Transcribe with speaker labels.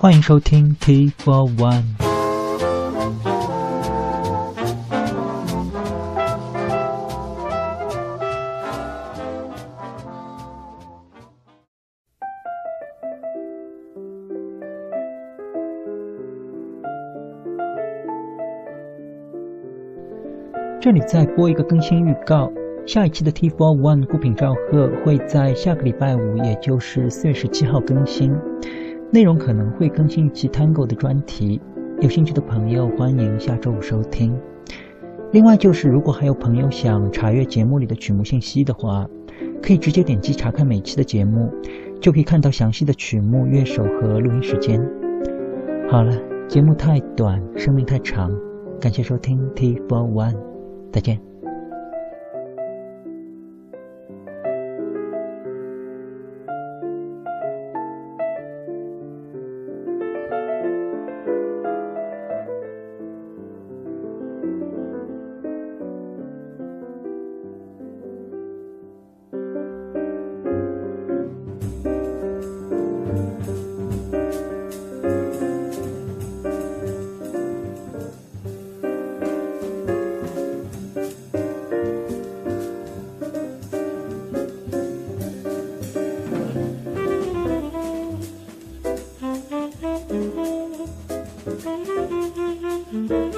Speaker 1: 欢迎收听 T for One。这里再播一个更新预告，下一期的 T for One 孤品赵贺会在下个礼拜五，也就是四月十七号更新。内容可能会更新一期 Tango 的专题，有兴趣的朋友欢迎下周五收听。另外就是，如果还有朋友想查阅节目里的曲目信息的话，可以直接点击查看每期的节目，就可以看到详细的曲目、乐手和录音时间。好了，节目太短，生命太长，感谢收听 T for One，再见。
Speaker 2: Mm-hmm.